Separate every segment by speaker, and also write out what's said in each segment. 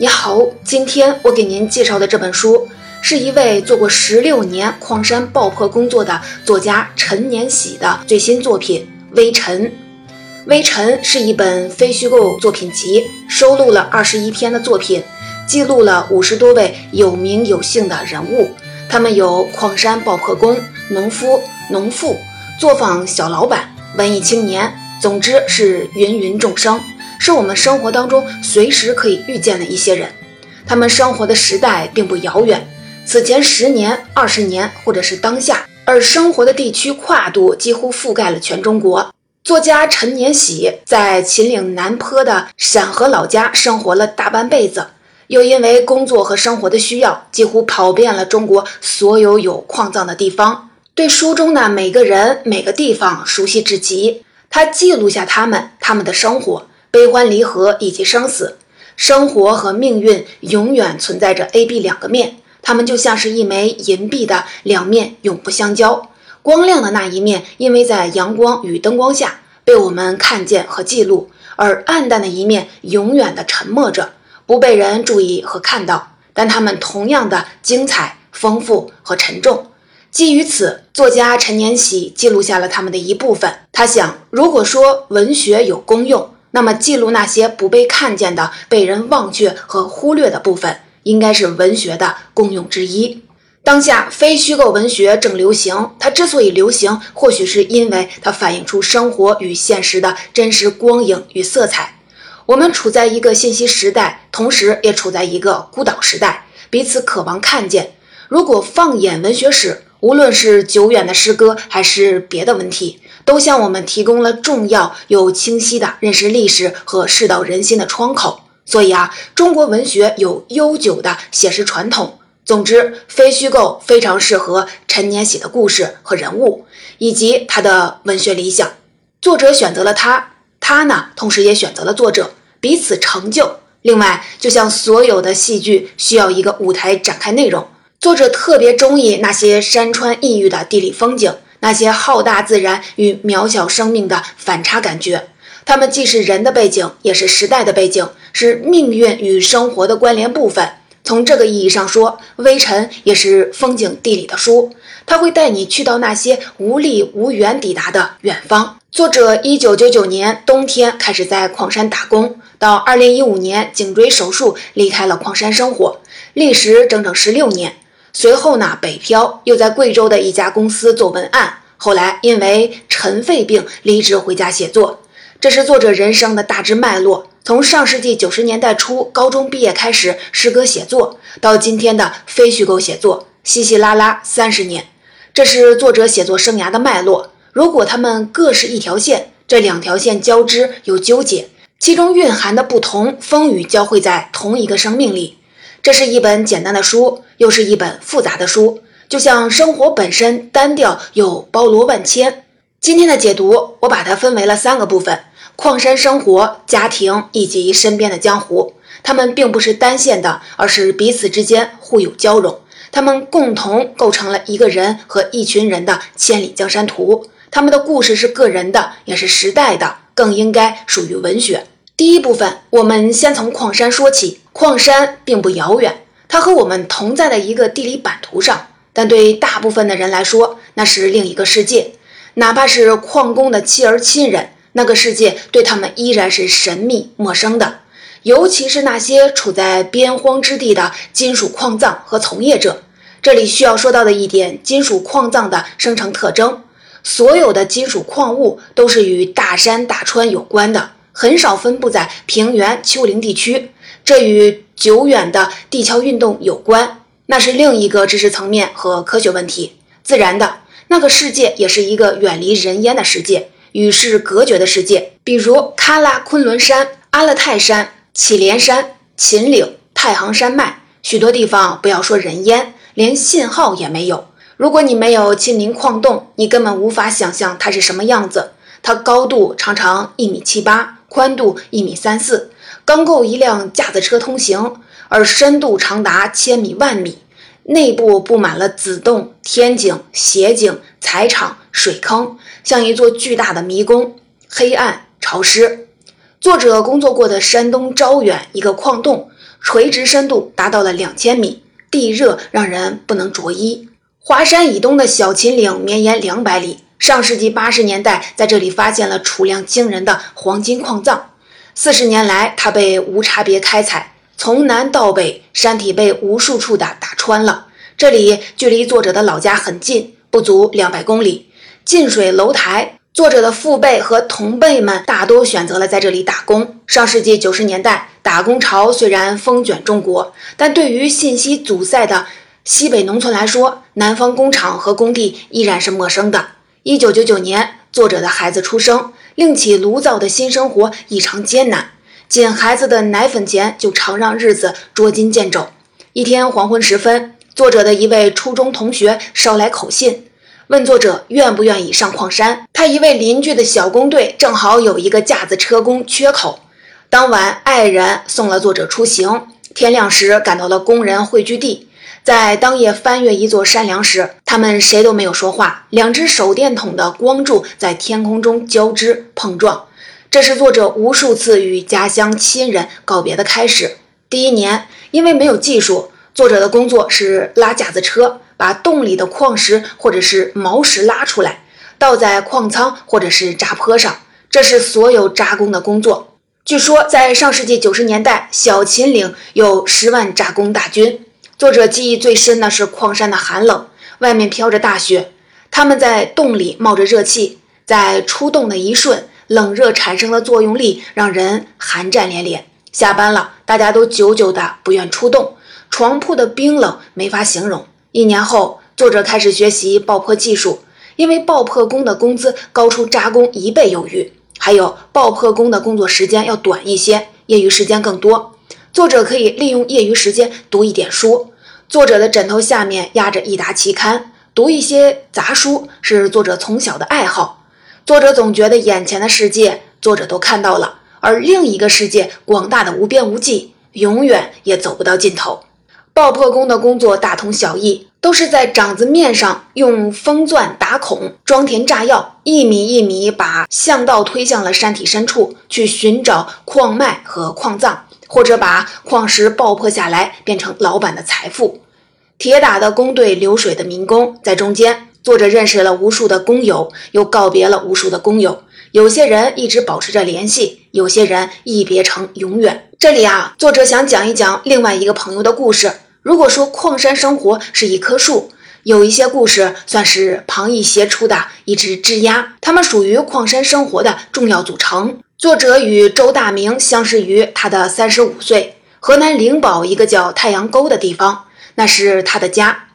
Speaker 1: 你好，今天我给您介绍的这本书，是一位做过十六年矿山爆破工作的作家陈年喜的最新作品《微尘》。《微尘》是一本非虚构作品集，收录了二十一篇的作品，记录了五十多位有名有姓的人物，他们有矿山爆破工、农夫、农妇、作坊小老板、文艺青年，总之是芸芸众生。是我们生活当中随时可以遇见的一些人，他们生活的时代并不遥远，此前十年、二十年，或者是当下，而生活的地区跨度几乎覆盖了全中国。作家陈年喜在秦岭南坡的陕河老家生活了大半辈子，又因为工作和生活的需要，几乎跑遍了中国所有有矿藏的地方，对书中的每个人、每个地方熟悉至极。他记录下他们、他们的生活。悲欢离合以及生死，生活和命运永远存在着 A、B 两个面，它们就像是一枚银币的两面，永不相交。光亮的那一面，因为在阳光与灯光下被我们看见和记录，而暗淡的一面永远的沉默着，不被人注意和看到。但它们同样的精彩、丰富和沉重。基于此，作家陈年喜记录下了他们的一部分。他想，如果说文学有功用，那么，记录那些不被看见的、被人忘却和忽略的部分，应该是文学的功用之一。当下非虚构文学正流行，它之所以流行，或许是因为它反映出生活与现实的真实光影与色彩。我们处在一个信息时代，同时也处在一个孤岛时代，彼此渴望看见。如果放眼文学史，无论是久远的诗歌，还是别的问题。都向我们提供了重要又清晰的认识历史和世道人心的窗口。所以啊，中国文学有悠久的写实传统。总之，非虚构非常适合陈年喜的故事和人物，以及他的文学理想。作者选择了他，他呢，同时也选择了作者，彼此成就。另外，就像所有的戏剧需要一个舞台展开内容，作者特别中意那些山川异域的地理风景。那些浩大自然与渺小生命的反差感觉，它们既是人的背景，也是时代的背景，是命运与生活的关联部分。从这个意义上说，《微尘》也是风景地理的书，它会带你去到那些无力无缘抵达的远方。作者一九九九年冬天开始在矿山打工，到二零一五年颈椎手术离开了矿山生活，历时整整十六年。随后呢，北漂，又在贵州的一家公司做文案。后来因为尘肺病离职回家写作。这是作者人生的大致脉络：从上世纪九十年代初高中毕业开始诗歌写作，到今天的非虚构写作，稀稀拉拉三十年。这是作者写作生涯的脉络。如果他们各是一条线，这两条线交织又纠结，其中蕴含的不同风雨交汇在同一个生命里。这是一本简单的书，又是一本复杂的书，就像生活本身单调又包罗万千。今天的解读，我把它分为了三个部分：矿山生活、家庭以及身边的江湖。他们并不是单线的，而是彼此之间互有交融。他们共同构成了一个人和一群人的千里江山图。他们的故事是个人的，也是时代的，更应该属于文学。第一部分，我们先从矿山说起。矿山并不遥远，它和我们同在的一个地理版图上，但对大部分的人来说，那是另一个世界。哪怕是矿工的妻儿亲人，那个世界对他们依然是神秘陌生的。尤其是那些处在边荒之地的金属矿藏和从业者。这里需要说到的一点，金属矿藏的生成特征：所有的金属矿物都是与大山大川有关的，很少分布在平原丘陵地区。这与久远的地壳运动有关，那是另一个知识层面和科学问题。自然的那个世界也是一个远离人烟的世界，与世隔绝的世界。比如喀拉昆仑山、阿勒泰山、祁连山、秦岭、太行山脉，许多地方不要说人烟，连信号也没有。如果你没有亲临矿洞，你根本无法想象它是什么样子。它高度常常一米七八，宽度一米三四。刚够一辆架子车通行，而深度长达千米万米，内部布满了子洞、天井、斜井、财场、水坑，像一座巨大的迷宫，黑暗潮湿。作者工作过的山东招远一个矿洞，垂直深度达到了两千米，地热让人不能着衣。华山以东的小秦岭绵延两百里，上世纪八十年代在这里发现了储量惊人的黄金矿藏。四十年来，它被无差别开采，从南到北，山体被无数处的打穿了。这里距离作者的老家很近，不足两百公里。近水楼台。作者的父辈和同辈们大多选择了在这里打工。上世纪九十年代，打工潮虽然风卷中国，但对于信息阻塞的西北农村来说，南方工厂和工地依然是陌生的。一九九九年，作者的孩子出生，另起炉灶的新生活异常艰难，仅孩子的奶粉钱就常让日子捉襟见肘。一天黄昏时分，作者的一位初中同学捎来口信。问作者愿不愿意上矿山？他一位邻居的小工队正好有一个架子车工缺口。当晚，爱人送了作者出行。天亮时，赶到了工人汇聚地。在当夜翻越一座山梁时，他们谁都没有说话。两只手电筒的光柱在天空中交织碰撞，这是作者无数次与家乡亲人告别的开始。第一年，因为没有技术，作者的工作是拉架子车。把洞里的矿石或者是毛石拉出来，倒在矿仓或者是扎坡上，这是所有扎工的工作。据说在上世纪九十年代，小秦岭有十万扎工大军。作者记忆最深的是矿山的寒冷，外面飘着大雪，他们在洞里冒着热气，在出洞的一瞬，冷热产生的作用力让人寒战连连。下班了，大家都久久的不愿出洞，床铺的冰冷没法形容。一年后，作者开始学习爆破技术，因为爆破工的工资高出扎工一倍有余，还有爆破工的工作时间要短一些，业余时间更多。作者可以利用业余时间读一点书。作者的枕头下面压着一沓期刊，读一些杂书是作者从小的爱好。作者总觉得眼前的世界，作者都看到了，而另一个世界广大的无边无际，永远也走不到尽头。爆破工的工作大同小异，都是在掌子面上用风钻打孔、装填炸药，一米一米把巷道推向了山体深处，去寻找矿脉和矿藏，或者把矿石爆破下来变成老板的财富。铁打的工队，流水的民工，在中间，作者认识了无数的工友，又告别了无数的工友。有些人一直保持着联系，有些人一别成永远。这里啊，作者想讲一讲另外一个朋友的故事。如果说矿山生活是一棵树，有一些故事算是旁逸斜出的一只枝丫，它们属于矿山生活的重要组成。作者与周大明相识于他的三十五岁，河南灵宝一个叫太阳沟的地方，那是他的家。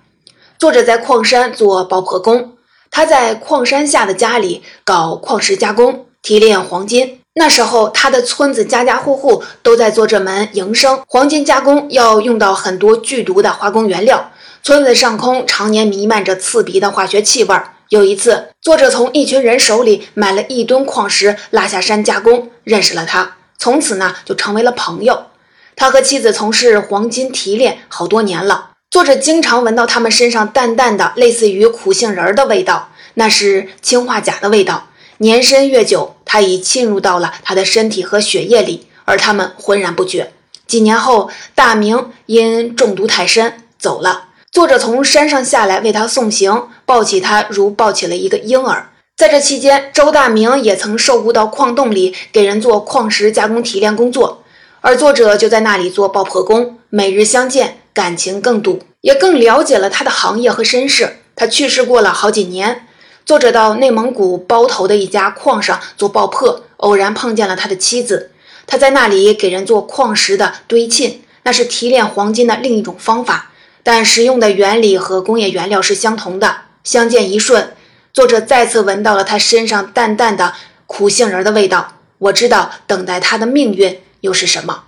Speaker 1: 作者在矿山做爆破工，他在矿山下的家里搞矿石加工，提炼黄金。那时候，他的村子家家户户都在做这门营生。黄金加工要用到很多剧毒的化工原料，村子上空常年弥漫着刺鼻的化学气味。有一次，作者从一群人手里买了一吨矿石，拉下山加工，认识了他，从此呢就成为了朋友。他和妻子从事黄金提炼好多年了，作者经常闻到他们身上淡淡的类似于苦杏仁的味道，那是氰化钾的味道。年深月久，它已侵入到了他的身体和血液里，而他们浑然不觉。几年后，大明因中毒太深走了。作者从山上下来为他送行，抱起他如抱起了一个婴儿。在这期间，周大明也曾受雇到矿洞里给人做矿石加工提炼工作，而作者就在那里做爆破工。每日相见，感情更笃，也更了解了他的行业和身世。他去世过了好几年。作者到内蒙古包头的一家矿上做爆破，偶然碰见了他的妻子。他在那里给人做矿石的堆沁，那是提炼黄金的另一种方法，但使用的原理和工业原料是相同的。相见一瞬，作者再次闻到了他身上淡淡的苦杏仁的味道。我知道等待他的命运又是什么。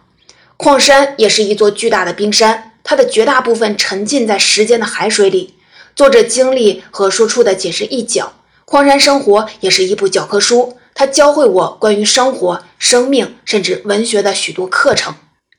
Speaker 1: 矿山也是一座巨大的冰山，它的绝大部分沉浸在时间的海水里。作者经历和说出的仅是一角，矿山生活也是一部教科书。它教会我关于生活、生命，甚至文学的许多课程。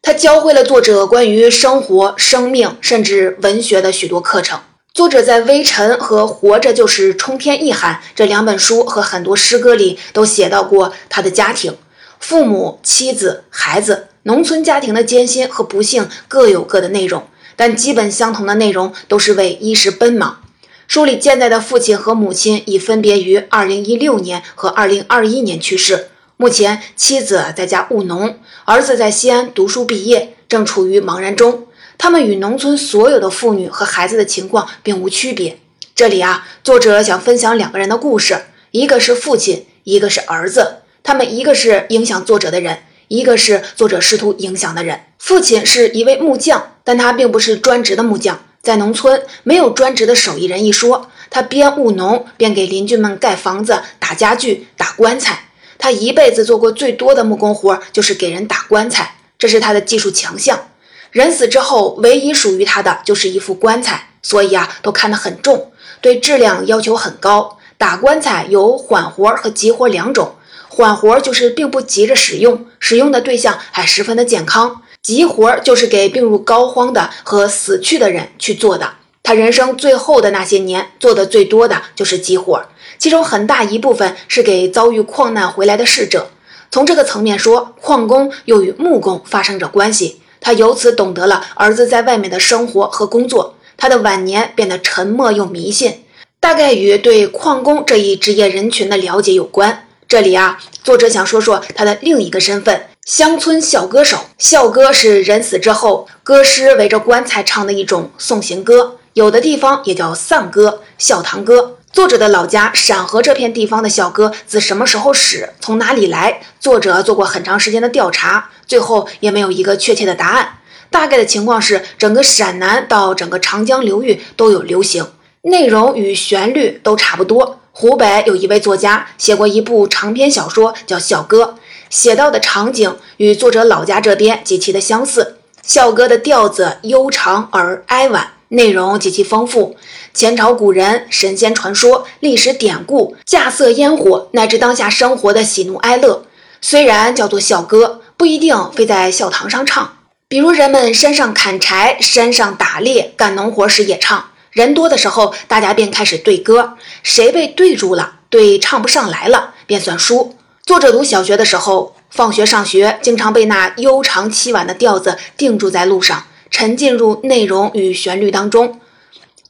Speaker 1: 它教会了作者关于生活、生命，甚至文学的许多课程。作者在《微尘》和《活着就是冲天一喊》这两本书和很多诗歌里都写到过他的家庭、父母、妻子、孩子。农村家庭的艰辛和不幸各有各的内容，但基本相同的内容都是为衣食奔忙。书里健在的父亲和母亲已分别于2016年和2021年去世。目前，妻子在家务农，儿子在西安读书毕业，正处于茫然中。他们与农村所有的妇女和孩子的情况并无区别。这里啊，作者想分享两个人的故事，一个是父亲，一个是儿子。他们一个是影响作者的人，一个是作者试图影响的人。父亲是一位木匠，但他并不是专职的木匠。在农村，没有专职的手艺人一说。他边务农边给邻居们盖房子、打家具、打棺材。他一辈子做过最多的木工活就是给人打棺材，这是他的技术强项。人死之后，唯一属于他的就是一副棺材，所以啊，都看得很重，对质量要求很高。打棺材有缓活和急活两种。缓活就是并不急着使用，使用的对象还十分的健康；急活就是给病入膏肓的和死去的人去做的。他人生最后的那些年做的最多的就是急活，其中很大一部分是给遭遇矿难回来的逝者。从这个层面说，矿工又与木工发生着关系。他由此懂得了儿子在外面的生活和工作。他的晚年变得沉默又迷信，大概与对矿工这一职业人群的了解有关。这里啊，作者想说说他的另一个身份——乡村校歌手。校歌是人死之后，歌师围着棺材唱的一种送行歌，有的地方也叫丧歌、孝堂歌。作者的老家陕河这片地方的校歌自什么时候始，从哪里来？作者做过很长时间的调查，最后也没有一个确切的答案。大概的情况是，整个陕南到整个长江流域都有流行，内容与旋律都差不多。湖北有一位作家写过一部长篇小说，叫《笑歌》，写到的场景与作者老家这边极其的相似。《笑歌》的调子悠长而哀婉，内容极其丰富，前朝古人、神仙传说、历史典故、架色烟火，乃至当下生活的喜怒哀乐。虽然叫做校歌，不一定非在笑堂上唱，比如人们山上砍柴、山上打猎、干农活时也唱。人多的时候，大家便开始对歌，谁被对住了，对唱不上来了，便算输。作者读小学的时候，放学上学，经常被那悠长凄婉的调子定住在路上，沉浸入内容与旋律当中。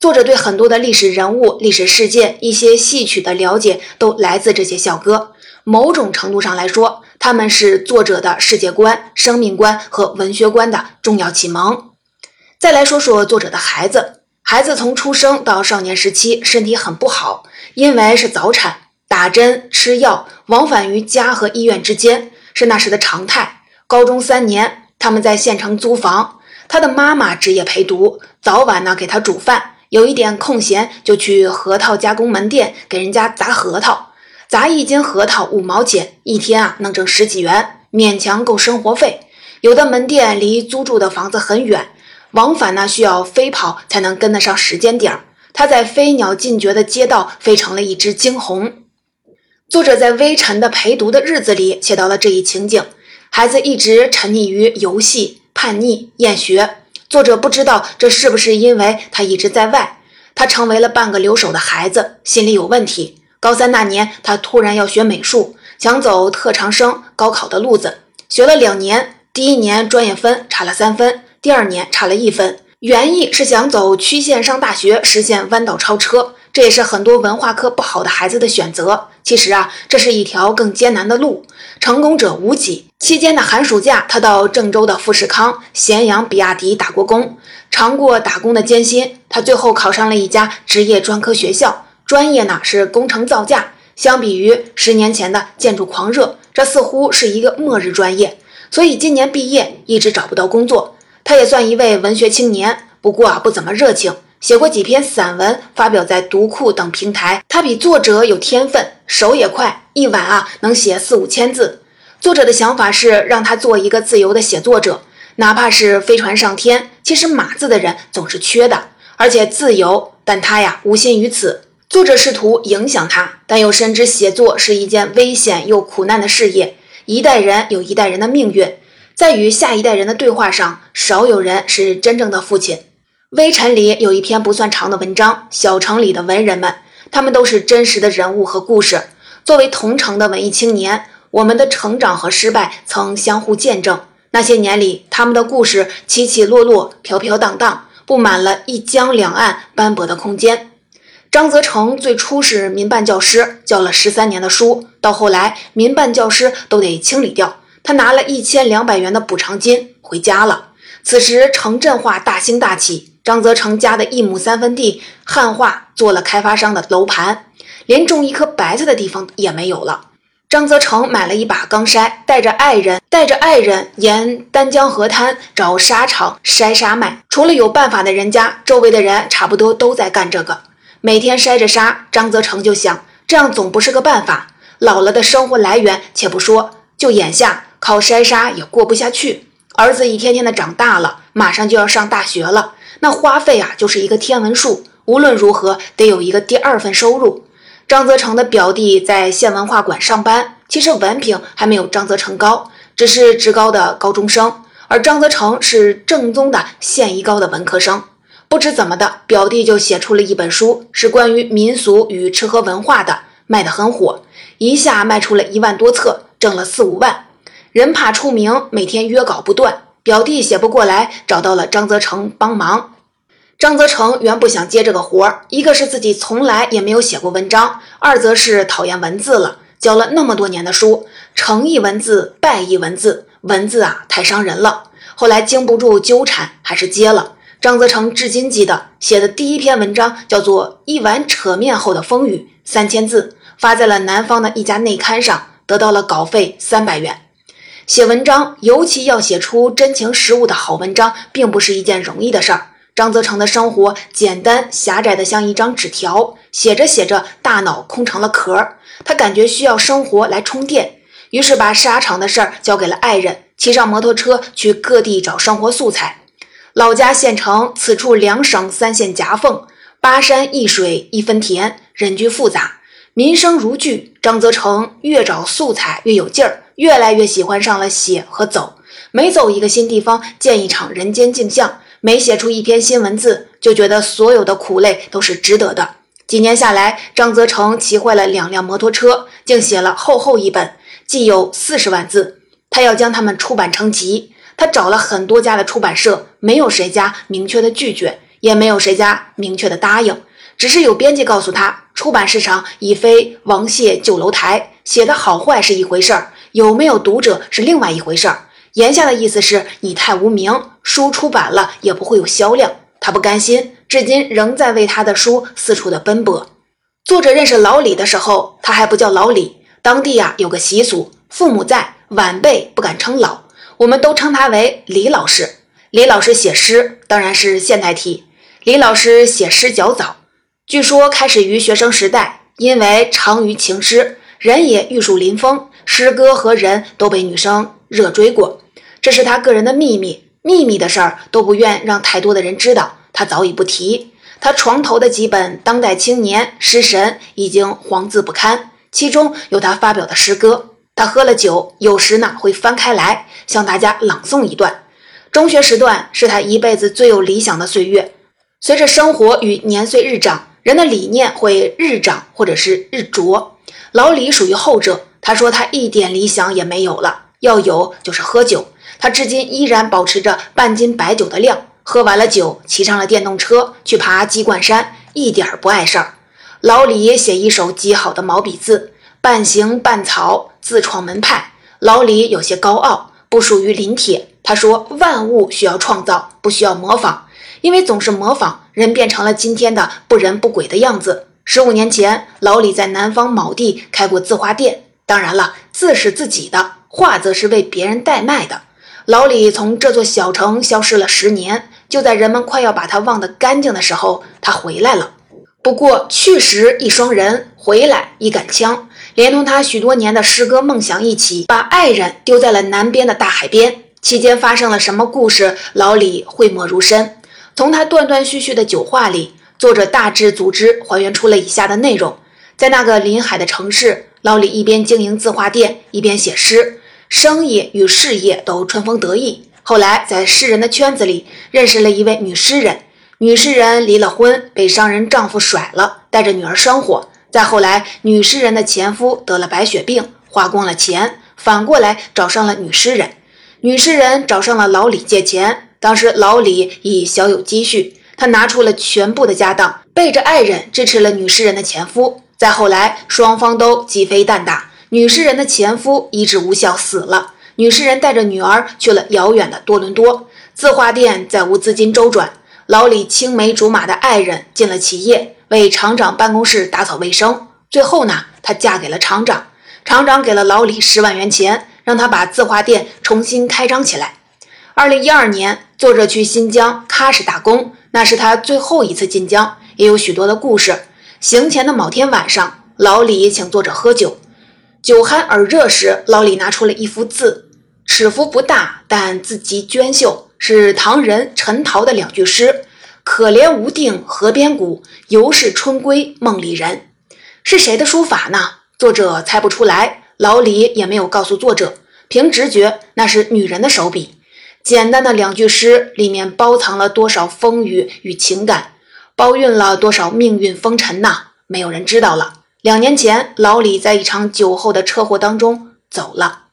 Speaker 1: 作者对很多的历史人物、历史事件、一些戏曲的了解，都来自这些校歌。某种程度上来说，他们是作者的世界观、生命观和文学观的重要启蒙。再来说说作者的孩子。孩子从出生到少年时期身体很不好，因为是早产，打针吃药，往返于家和医院之间是那时的常态。高中三年，他们在县城租房，他的妈妈职业陪读，早晚呢给他煮饭，有一点空闲就去核桃加工门店给人家砸核桃，砸一斤核桃五毛钱，一天啊能挣十几元，勉强够生活费。有的门店离租住的房子很远。往返呢，需要飞跑才能跟得上时间点儿。他在飞鸟尽绝的街道飞成了一只惊鸿。作者在微尘的陪读的日子里写到了这一情景：孩子一直沉溺于游戏，叛逆，厌学。作者不知道这是不是因为他一直在外，他成为了半个留守的孩子，心里有问题。高三那年，他突然要学美术，想走特长生高考的路子，学了两年，第一年专业分差了三分。第二年差了一分，原意是想走曲线上大学，实现弯道超车，这也是很多文化课不好的孩子的选择。其实啊，这是一条更艰难的路，成功者无几。期间的寒暑假，他到郑州的富士康、咸阳比亚迪打过工，尝过打工的艰辛。他最后考上了一家职业专科学校，专业呢是工程造价。相比于十年前的建筑狂热，这似乎是一个末日专业。所以今年毕业一直找不到工作。他也算一位文学青年，不过啊不怎么热情，写过几篇散文，发表在读库等平台。他比作者有天分，手也快，一晚啊能写四五千字。作者的想法是让他做一个自由的写作者，哪怕是飞船上天。其实码字的人总是缺的，而且自由，但他呀无心于此。作者试图影响他，但又深知写作是一件危险又苦难的事业。一代人有一代人的命运。在与下一代人的对话上，少有人是真正的父亲。微尘里有一篇不算长的文章，《小城里的文人们》，他们都是真实的人物和故事。作为同城的文艺青年，我们的成长和失败曾相互见证。那些年里，他们的故事起起落落，飘飘荡荡，布满了一江两岸斑驳的空间。张泽成最初是民办教师，教了十三年的书，到后来民办教师都得清理掉，他拿了一千两百元的补偿金回家了。此时城镇化大兴大起，张泽成家的一亩三分地汉化做了开发商的楼盘，连种一棵白菜的地方也没有了。张泽成买了一把钢筛，带着爱人，带着爱人沿丹江河滩找沙场筛沙卖。除了有办法的人家，周围的人差不多都在干这个。每天筛着沙，张泽成就想，这样总不是个办法。老了的生活来源且不说，就眼下靠筛沙也过不下去。儿子一天天的长大了，马上就要上大学了，那花费啊就是一个天文数。无论如何，得有一个第二份收入。张泽成的表弟在县文化馆上班，其实文凭还没有张泽成高，只是职高的高中生，而张泽成是正宗的县一高的文科生。不知怎么的，表弟就写出了一本书，是关于民俗与吃喝文化的，卖得很火，一下卖出了一万多册，挣了四五万。人怕出名，每天约稿不断，表弟写不过来，找到了张泽成帮忙。张泽成原不想接这个活儿，一个是自己从来也没有写过文章，二则是讨厌文字了。教了那么多年的书，成一文字，败一文字，文字啊太伤人了。后来经不住纠缠，还是接了。张泽成至今记得写的第一篇文章叫做《一碗扯面后的风雨》，三千字，发在了南方的一家内刊上，得到了稿费三百元。写文章，尤其要写出真情实物的好文章，并不是一件容易的事儿。张泽成的生活简单狭窄的像一张纸条，写着写着，大脑空成了壳。他感觉需要生活来充电，于是把沙场的事儿交给了爱人，骑上摩托车去各地找生活素材。老家县城，此处两省三县夹缝，八山一水一分田，人居复杂，民生如炬。张泽成越找素材越有劲儿，越来越喜欢上了写和走。每走一个新地方，见一场人间镜像。每写出一篇新文字，就觉得所有的苦累都是值得的。几年下来，张泽成骑坏了两辆摩托车，竟写了厚厚一本，既有四十万字。他要将它们出版成集。他找了很多家的出版社，没有谁家明确的拒绝，也没有谁家明确的答应。只是有编辑告诉他，出版市场已非王谢旧楼台，写的好坏是一回事儿，有没有读者是另外一回事儿。言下的意思是你太无名，书出版了也不会有销量。他不甘心，至今仍在为他的书四处的奔波。作者认识老李的时候，他还不叫老李。当地呀有个习俗，父母在，晚辈不敢称老，我们都称他为李老师。李老师写诗，当然是现代体。李老师写诗较早，据说开始于学生时代，因为长于情诗，人也玉树临风，诗歌和人都被女生热追过。这是他个人的秘密，秘密的事儿都不愿让太多的人知道。他早已不提。他床头的几本当代青年诗神已经黄字不堪，其中有他发表的诗歌。他喝了酒，有时呢会翻开来向大家朗诵一段。中学时段是他一辈子最有理想的岁月。随着生活与年岁日长，人的理念会日长或者是日浊。老李属于后者。他说他一点理想也没有了，要有就是喝酒。他至今依然保持着半斤白酒的量，喝完了酒，骑上了电动车去爬鸡冠山，一点不碍事儿。老李写一手极好的毛笔字，半行半草，自创门派。老李有些高傲，不属于临帖。他说：“万物需要创造，不需要模仿，因为总是模仿，人变成了今天的不人不鬼的样子。”十五年前，老李在南方某地开过字画店，当然了，字是自己的，画则是为别人代卖的。老李从这座小城消失了十年，就在人们快要把他忘得干净的时候，他回来了。不过去时一双人，回来一杆枪，连同他许多年的诗歌梦想一起，把爱人丢在了南边的大海边。期间发生了什么故事，老李讳莫如深。从他断断续续的酒话里，作者大致组织还原出了以下的内容：在那个临海的城市，老李一边经营字画店，一边写诗。生意与事业都春风得意。后来在诗人的圈子里认识了一位女诗人，女诗人离了婚，被商人丈夫甩了，带着女儿生活。再后来，女诗人的前夫得了白血病，花光了钱，反过来找上了女诗人。女诗人找上了老李借钱，当时老李已小有积蓄，他拿出了全部的家当，背着爱人支持了女诗人的前夫。再后来，双方都鸡飞蛋打，女诗人的前夫医治无效死了，女诗人带着女儿去了遥远的多伦多，字画店再无资金周转。老李青梅竹马的爱人进了企业，为厂长办公室打扫卫生。最后呢，她嫁给了厂长，厂长给了老李十万元钱，让他把字画店重新开张起来。二零一二年，作者去新疆喀什打工，那是他最后一次进疆，也有许多的故事。行前的某天晚上，老李请作者喝酒，酒酣耳热时，老李拿出了一幅字，尺幅不大，但字迹娟秀。是唐人陈陶的两句诗：“可怜无定河边骨，犹是春归梦里人。”是谁的书法呢？作者猜不出来，老李也没有告诉作者。凭直觉，那是女人的手笔。简单的两句诗里面包藏了多少风雨与情感，包蕴了多少命运风尘呐？没有人知道了。两年前，老李在一场酒后的车祸当中走了。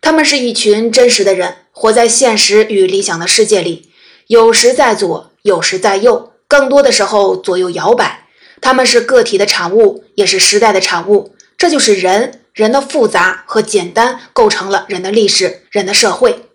Speaker 1: 他们是一群真实的人。活在现实与理想的世界里，有时在左，有时在右，更多的时候左右摇摆。他们是个体的产物，也是时代的产物。这就是人，人的复杂和简单构成了人的历史，人的社会。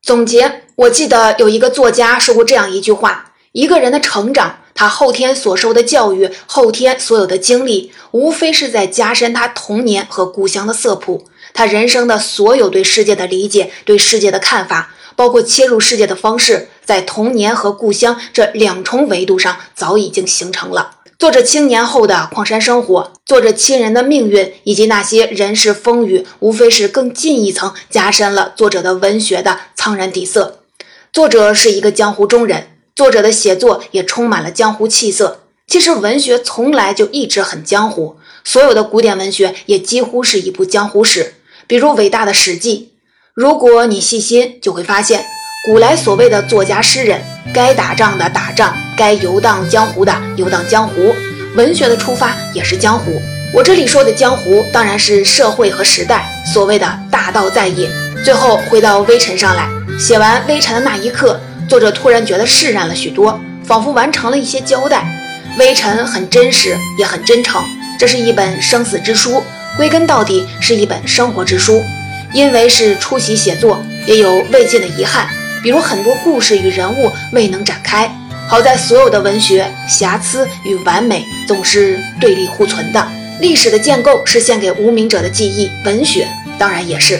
Speaker 1: 总结，我记得有一个作家说过这样一句话：一个人的成长，他后天所受的教育，后天所有的经历，无非是在加深他童年和故乡的色谱。他人生的所有对世界的理解、对世界的看法，包括切入世界的方式，在童年和故乡这两重维度上早已经形成了。作者青年后的矿山生活，作者亲人的命运，以及那些人世风雨，无非是更进一层加深了作者的文学的苍然底色。作者是一个江湖中人，作者的写作也充满了江湖气色。其实文学从来就一直很江湖，所有的古典文学也几乎是一部江湖史。比如伟大的《史记》，如果你细心，就会发现，古来所谓的作家诗人，该打仗的打仗，该游荡江湖的游荡江湖。文学的出发也是江湖。我这里说的江湖，当然是社会和时代。所谓的大道在野。最后回到微尘上来，写完微尘的那一刻，作者突然觉得释然了许多，仿佛完成了一些交代。微尘很真实，也很真诚。这是一本生死之书。归根到底是一本生活之书，因为是初席写作，也有未尽的遗憾，比如很多故事与人物未能展开。好在所有的文学瑕疵与完美总是对立互存的，历史的建构是献给无名者的记忆，文学当然也是。